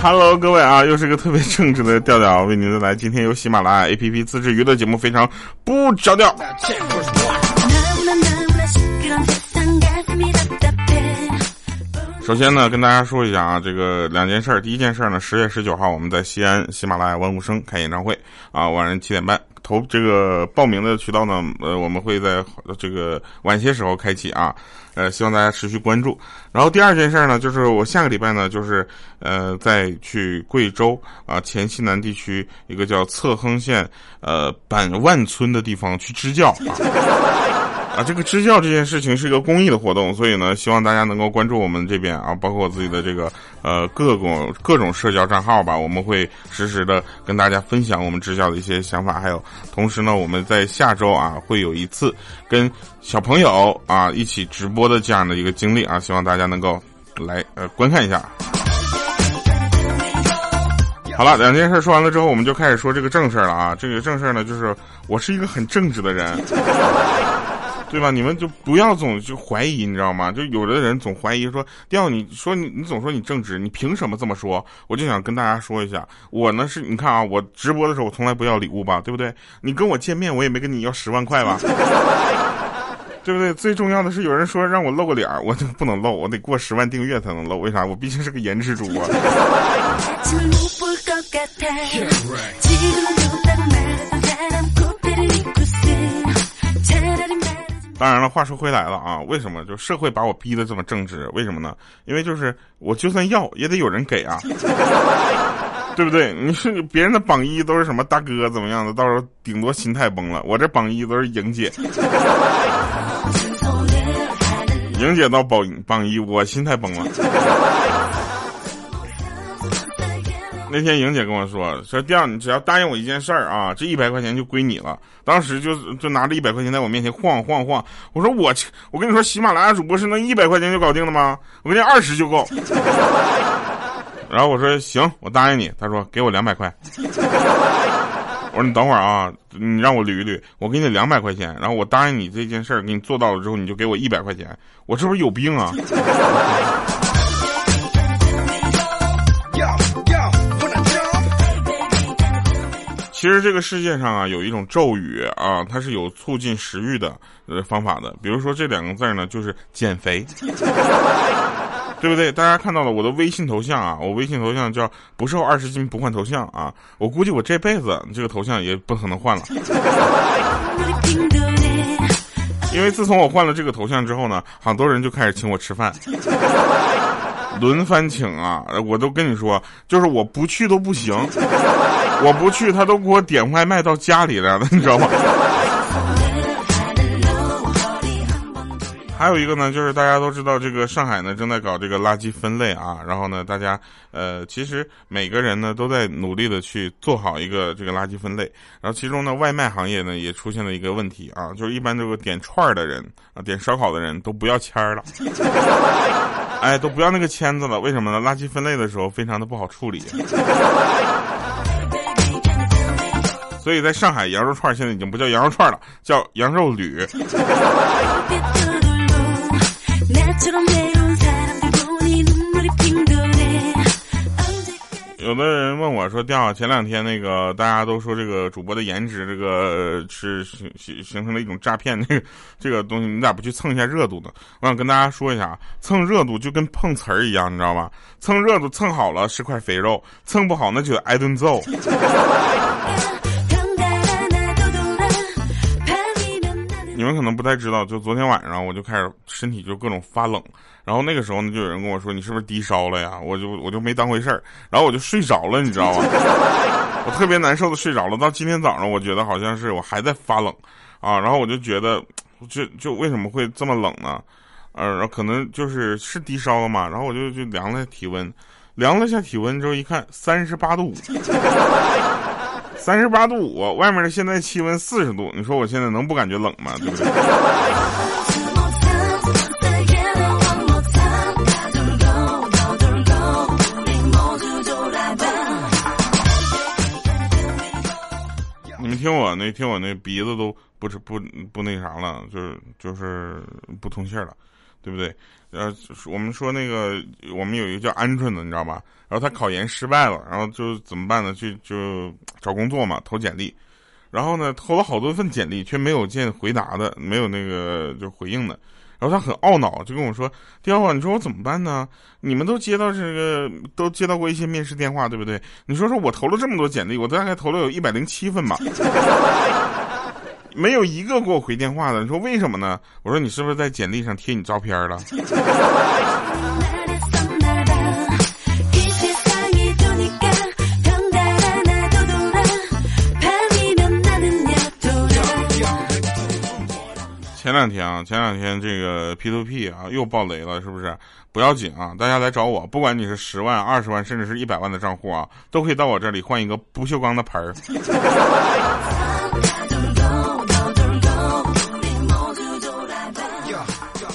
哟，Hello，各位啊，又是个特别正直的调调为您带来。今天由喜马拉雅 APP 自制娱乐节目，非常不着调。首先呢，跟大家说一下啊，这个两件事。第一件事儿呢，十月十九号我们在西安喜马拉雅万物生开演唱会啊，晚上七点半。投这个报名的渠道呢，呃，我们会在这个晚些时候开启啊，呃，希望大家持续关注。然后第二件事呢，就是我下个礼拜呢，就是呃，再去贵州啊黔西南地区一个叫册亨县呃板万村的地方去支教。啊，这个支教这件事情是一个公益的活动，所以呢，希望大家能够关注我们这边啊，包括我自己的这个呃各种各种社交账号吧，我们会实时的跟大家分享我们支教的一些想法，还有同时呢，我们在下周啊会有一次跟小朋友啊一起直播的这样的一个经历啊，希望大家能够来呃观看一下。好了，两件事说完了之后，我们就开始说这个正事了啊，这个正事呢就是我是一个很正直的人。对吧？你们就不要总就怀疑，你知道吗？就有的人总怀疑说，调你说你你总说你正直，你凭什么这么说？我就想跟大家说一下，我呢是你看啊，我直播的时候我从来不要礼物吧，对不对？你跟我见面，我也没跟你要十万块吧，对不对？最重要的是，有人说让我露个脸，我就不能露，我得过十万订阅才能露。为啥？我毕竟是个颜值主播。当然了，话说回来了啊，为什么就社会把我逼得这么正直？为什么呢？因为就是我就算要也得有人给啊，对不对？你是别人的榜一都是什么大哥怎么样的，到时候顶多心态崩了。我这榜一都是莹姐，莹姐到榜榜一，我心态崩了。那天莹姐跟我说说，第二你只要答应我一件事儿啊，这一百块钱就归你了。当时就就拿着一百块钱在我面前晃晃晃，我说我我跟你说，喜马拉雅主播是能一百块钱就搞定的吗？我跟你二十就够。然后我说行，我答应你。他说给我两百块。我说你等会儿啊，你让我捋一捋，我给你两百块钱，然后我答应你这件事儿，给你做到了之后，你就给我一百块钱。我是不是有病啊？其实这个世界上啊，有一种咒语啊，它是有促进食欲的呃方法的。比如说这两个字呢，就是减肥，对不对？大家看到了我的微信头像啊，我微信头像叫不瘦二十斤不换头像啊。我估计我这辈子这个头像也不可能换了，因为自从我换了这个头像之后呢，很多人就开始请我吃饭。轮番请啊！我都跟你说，就是我不去都不行，我不去他都给我点外卖到家里来了，你知道吗？还有一个呢，就是大家都知道，这个上海呢正在搞这个垃圾分类啊，然后呢，大家呃，其实每个人呢都在努力的去做好一个这个垃圾分类，然后其中呢，外卖行业呢也出现了一个问题啊，就是一般这个点串儿的人啊，点烧烤的人都不要签儿了，哎，都不要那个签子了，为什么呢？垃圾分类的时候非常的不好处理。所以在上海，羊肉串现在已经不叫羊肉串了，叫羊肉铝。有的人问我说：“掉前两天那个大家都说这个主播的颜值，这个是形形形成了一种诈骗，那个这个东西你咋不去蹭一下热度呢？”我想跟大家说一下，蹭热度就跟碰瓷儿一样，你知道吧？蹭热度蹭好了是块肥肉，蹭不好那就挨顿揍。们可能不太知道，就昨天晚上我就开始身体就各种发冷，然后那个时候呢，就有人跟我说你是不是低烧了呀？我就我就没当回事儿，然后我就睡着了，你知道吗？我特别难受的睡着了，到今天早上我觉得好像是我还在发冷啊，然后我就觉得就就为什么会这么冷呢？呃，然后可能就是是低烧了嘛，然后我就就量了体温，量了下体温之后一看三十八度五。三十八度五，外面的现在气温四十度，你说我现在能不感觉冷吗？对不对？你们听我那，听我那鼻子都不是不不那啥了，就是就是不通气了。对不对？呃，我们说那个我们有一个叫鹌鹑的，你知道吧？然后他考研失败了，然后就怎么办呢？去就找工作嘛，投简历。然后呢，投了好多份简历，却没有见回答的，没有那个就回应的。然后他很懊恼，就跟我说：“刁啊，你说我怎么办呢？你们都接到这个，都接到过一些面试电话，对不对？你说说我投了这么多简历，我大概投了有一百零七份吧，没有一个给我回电话的。你说为什么呢？我说你是不是在简历上贴你照片了？”前两天啊，前两天这个 P to P 啊又爆雷了，是不是？不要紧啊，大家来找我，不管你是十万、二十万，甚至是一百万的账户啊，都可以到我这里换一个不锈钢的盆儿。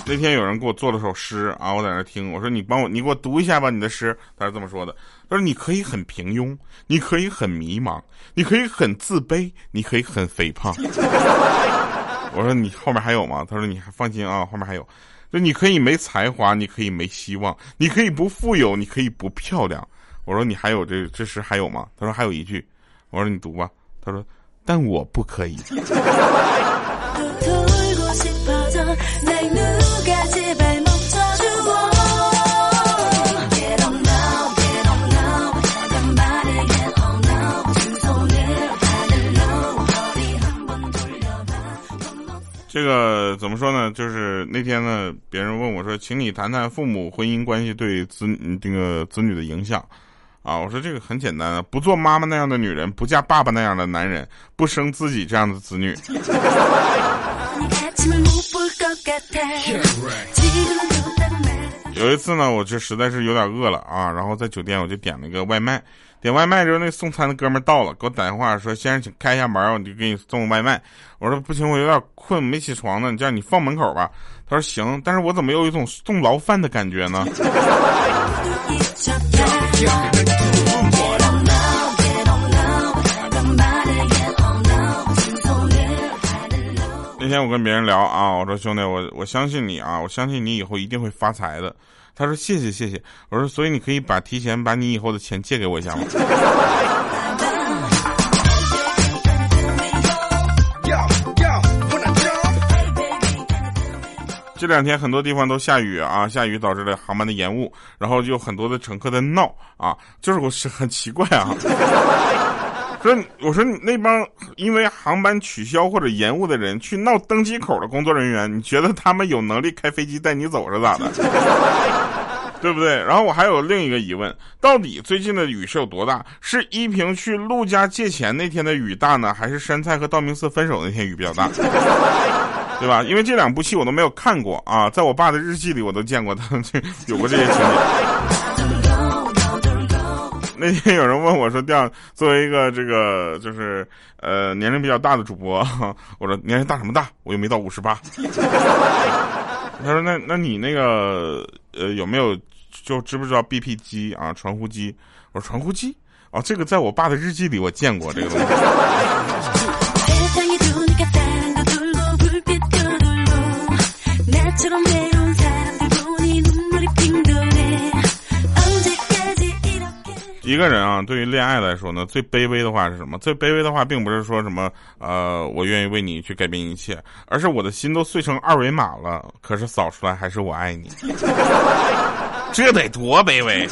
那天有人给我做了首诗啊，我在那听，我说你帮我，你给我读一下吧，你的诗。他是这么说的：他说你可以很平庸，你可以很迷茫，你可以很自卑，你可以很肥胖。我说你后面还有吗？他说你还放心啊，后面还有。就你可以没才华，你可以没希望，你可以不富有，你可以不漂亮。我说你还有这这诗还有吗？他说还有一句。我说你读吧。他说但我不可以。这个怎么说呢？就是那天呢，别人问我说：“请你谈谈父母婚姻关系对子这个子女的影响。”啊，我说这个很简单啊，不做妈妈那样的女人，不嫁爸爸那样的男人，不生自己这样的子女。有一次呢，我就实在是有点饿了啊，然后在酒店我就点了一个外卖。点外卖之后，那送餐的哥们到了，给我打电话说：“先生，请开一下门，我就给你送外卖。”我说：“不行，我有点困，没起床呢。你这样，你放门口吧。”他说：“行。”但是我怎么有一种送牢饭的感觉呢？那天我跟别人聊啊，我说：“兄弟，我我相信你啊，我相信你以后一定会发财的。”他说谢谢谢谢，我说所以你可以把提前把你以后的钱借给我一下吗？这两天很多地方都下雨啊，下雨导致了航班的延误，然后就很多的乘客在闹啊，就是我是很奇怪啊。说我说你那帮因为航班取消或者延误的人去闹登机口的工作人员，你觉得他们有能力开飞机带你走是咋的？对不对？然后我还有另一个疑问，到底最近的雨是有多大？是依萍去陆家借钱那天的雨大呢，还是山菜和道明寺分手那天雨比较大？对吧？因为这两部戏我都没有看过啊，在我爸的日记里我都见过他有过这些情节。那天有人问我说：“调作为一个这个就是呃年龄比较大的主播，我说年龄大什么大？我又没到五十八。”他说：“那那你那个呃有没有就知不知道 BP 机啊传呼机？”我说：“传呼机啊，这个在我爸的日记里我见过这个东西。”一个人啊，对于恋爱来说呢，最卑微的话是什么？最卑微的话，并不是说什么呃，我愿意为你去改变一切，而是我的心都碎成二维码了，可是扫出来还是我爱你。这得多卑微！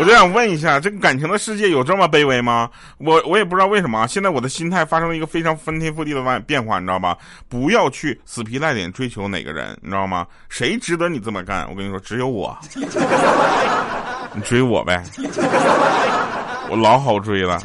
我就想问一下，这个感情的世界有这么卑微吗？我我也不知道为什么，现在我的心态发生了一个非常翻天覆地的变变化，你知道吧？不要去死皮赖脸追求哪个人，你知道吗？谁值得你这么干？我跟你说，只有我。你追我呗，我老好追了。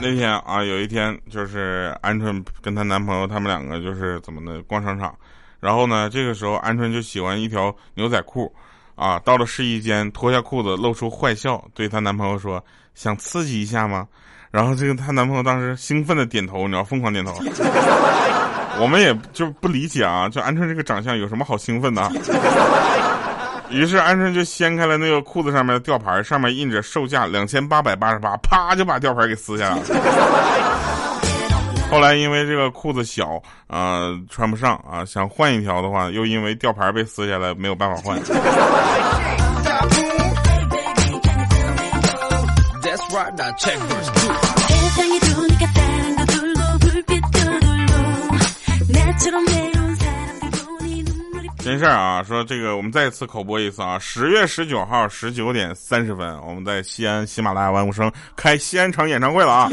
那天啊，有一天就是鹌鹑跟她男朋友他们两个就是怎么的逛商场，然后呢，这个时候鹌鹑就喜欢一条牛仔裤，啊，到了试衣间脱下裤子露出坏笑，对她男朋友说：“想刺激一下吗？”然后这个她男朋友当时兴奋的点头，你知道，疯狂点头。我们也就不理解啊，就鹌鹑这个长相有什么好兴奋的？于是鹌鹑就掀开了那个裤子上面的吊牌，上面印着售价两千八百八十八，啪就把吊牌给撕下来了。后来因为这个裤子小啊穿不上啊，想换一条的话，又因为吊牌被撕下来没有办法换。真事儿啊，说这个我们再次口播一次啊，十月十九号十九点三十分，我们在西安喜马拉雅万物生开西安场演唱会了啊。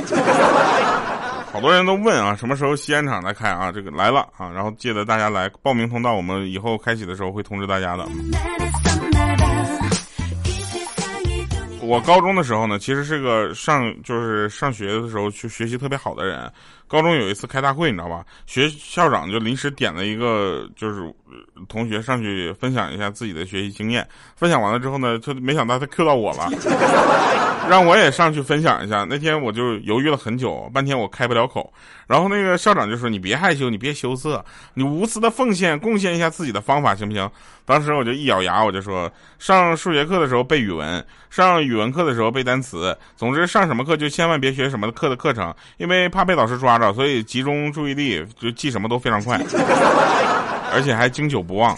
好多人都问啊，什么时候西安场来开啊？这个来了啊，然后记得大家来报名通道，我们以后开启的时候会通知大家的。我高中的时候呢，其实是个上就是上学的时候去学习特别好的人。高中有一次开大会，你知道吧？学校长就临时点了一个，就是同学上去分享一下自己的学习经验。分享完了之后呢，他没想到他 Q 到我了，让我也上去分享一下。那天我就犹豫了很久，半天我开不了口。然后那个校长就说：“你别害羞，你别羞涩，你无私的奉献，贡献一下自己的方法，行不行？”当时我就一咬牙，我就说：“上数学课的时候背语文，上语文课的时候背单词，总之上什么课就千万别学什么课的课程，因为怕被老师抓着，所以集中注意力，就记什么都非常快，而且还经久不忘。”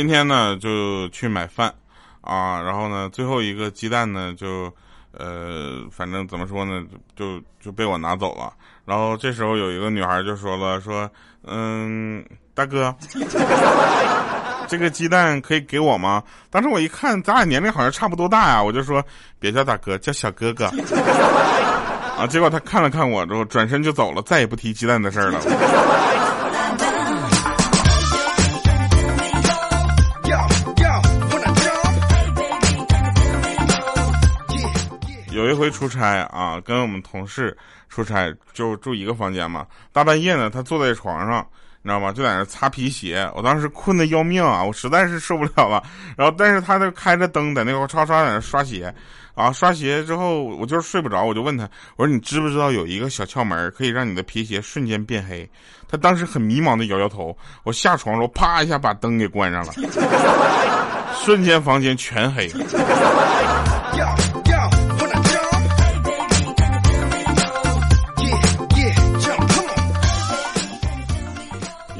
今天呢就去买饭，啊，然后呢最后一个鸡蛋呢就，呃，反正怎么说呢，就就被我拿走了。然后这时候有一个女孩就说了，说，嗯，大哥，这个鸡蛋可以给我吗？当时我一看，咱俩年龄好像差不多大呀，我就说别叫大哥，叫小哥哥。啊，结果他看了看我之后，转身就走了，再也不提鸡蛋的事儿了。有一回出差啊，跟我们同事出差，就住一个房间嘛。大半夜呢，他坐在床上，你知道吗？就在那擦皮鞋。我当时困得要命啊，我实在是受不了了。然后，但是他那开着灯在那块刷刷在那刷鞋，啊，刷鞋之后我就是睡不着，我就问他，我说你知不知道有一个小窍门可以让你的皮鞋瞬间变黑？他当时很迷茫的摇摇头。我下床时候啪一下把灯给关上了，瞬间房间全黑。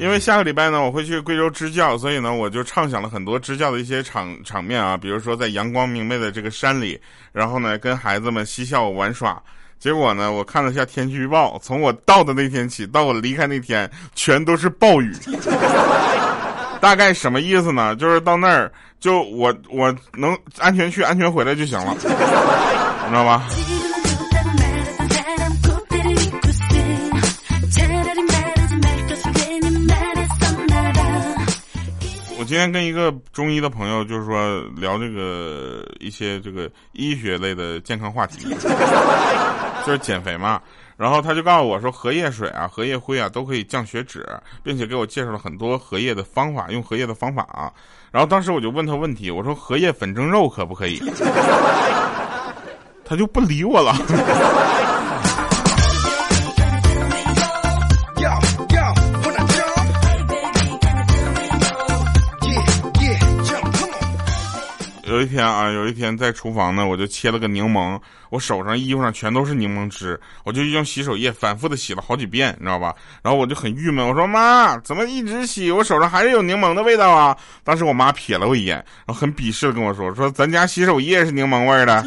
因为下个礼拜呢，我会去贵州支教，所以呢，我就畅想了很多支教的一些场场面啊，比如说在阳光明媚的这个山里，然后呢，跟孩子们嬉笑玩耍。结果呢，我看了一下天气预报，从我到的那天起到我离开那天，全都是暴雨。大概什么意思呢？就是到那儿，就我我能安全去、安全回来就行了，你知道吧？今天跟一个中医的朋友，就是说聊这个一些这个医学类的健康话题，就是减肥嘛。然后他就告诉我说，荷叶水啊、荷叶灰啊都可以降血脂，并且给我介绍了很多荷叶的方法，用荷叶的方法啊。然后当时我就问他问题，我说荷叶粉蒸肉可不可以？他就不理我了。有一天啊，有一天在厨房呢，我就切了个柠檬，我手上、衣服上全都是柠檬汁，我就用洗手液反复的洗了好几遍，你知道吧？然后我就很郁闷，我说妈，怎么一直洗，我手上还是有柠檬的味道啊？当时我妈瞥了我一眼，然后很鄙视的跟我说，说咱家洗手液是柠檬味的。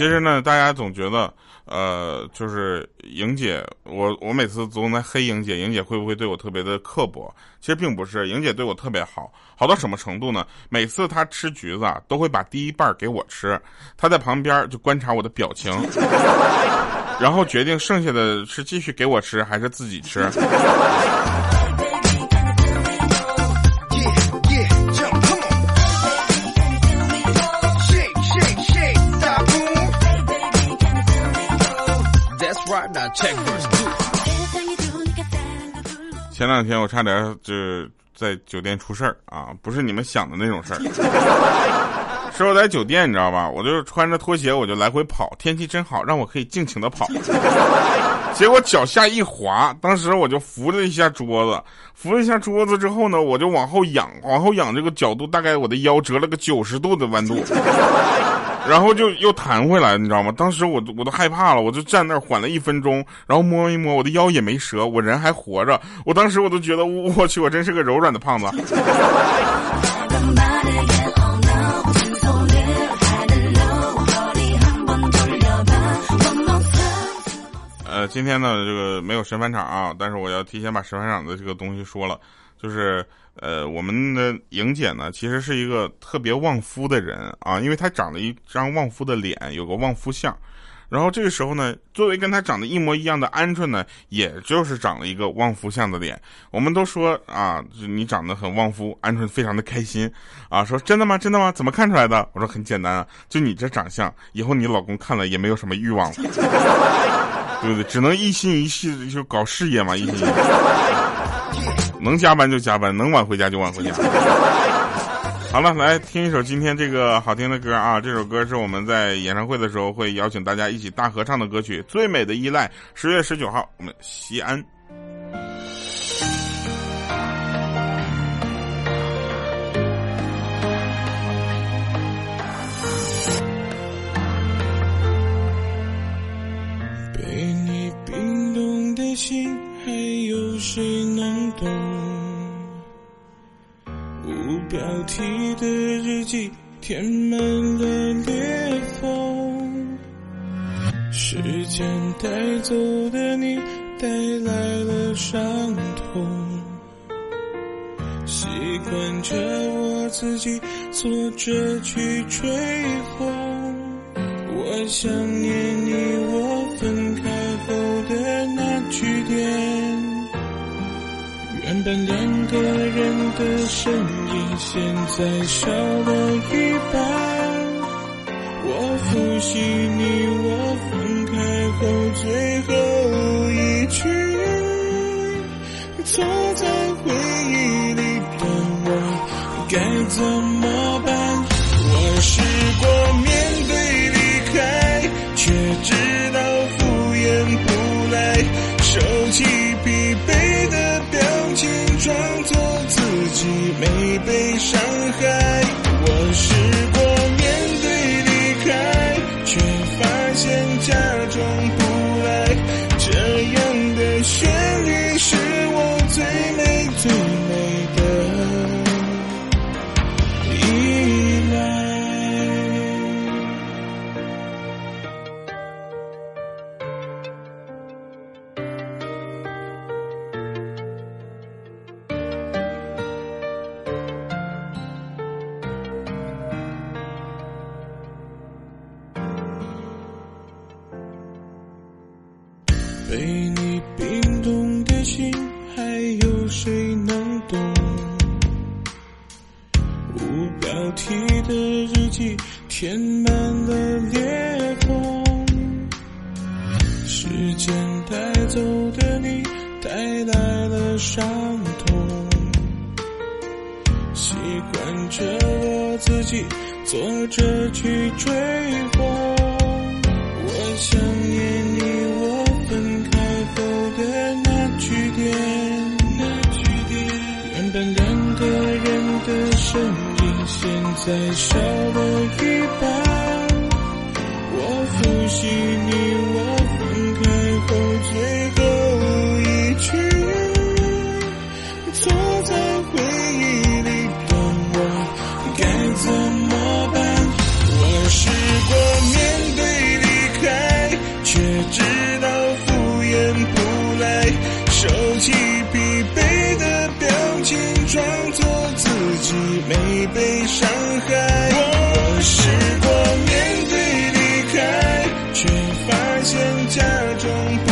其实呢，大家总觉得，呃，就是莹姐，我我每次总在黑莹姐，莹姐会不会对我特别的刻薄？其实并不是，莹姐对我特别好，好到什么程度呢？每次她吃橘子啊，都会把第一半给我吃，她在旁边就观察我的表情，然后决定剩下的是继续给我吃还是自己吃。前两天我差点就在酒店出事儿啊，不是你们想的那种事儿，是我在酒店，你知道吧？我就穿着拖鞋，我就来回跑，天气真好，让我可以尽情的跑。结果脚下一滑，当时我就扶了一下桌子，扶了一下桌子之后呢，我就往后仰，往后仰这个角度大概我的腰折了个九十度的弯度。然后就又弹回来，你知道吗？当时我我都害怕了，我就站那儿缓了一分钟，然后摸一摸我的腰也没折，我人还活着。我当时我都觉得，我去，我真是个柔软的胖子。呃，今天呢，这个没有神返场啊，但是我要提前把神返场的这个东西说了，就是。呃，我们的莹姐呢，其实是一个特别旺夫的人啊，因为她长了一张旺夫的脸，有个旺夫相。然后这个时候呢，作为跟她长得一模一样的鹌鹑呢，也就是长了一个旺夫相的脸。我们都说啊，你长得很旺夫，鹌鹑非常的开心啊，说真的吗？真的吗？怎么看出来的？我说很简单啊，就你这长相，以后你老公看了也没有什么欲望了，对不对？只能一心一意就搞事业嘛，一心一意。能加班就加班，能晚回家就晚回家。好了，来听一首今天这个好听的歌啊！这首歌是我们在演唱会的时候会邀请大家一起大合唱的歌曲《最美的依赖》。十月十九号，我们西安。被你冰冻的心。标题的日记填满了裂缝，时间带走的你带来了伤痛，习惯着我自己坐着去吹风，我想念你，我分开后的那句点。但两个人的身影，现在少了一半。我复习你我分开后最后一句，坐在回忆里的我该怎么被两个人的身影现在少了一半，我复习你我分开后最被伤害。我试过面对离开却发现假装不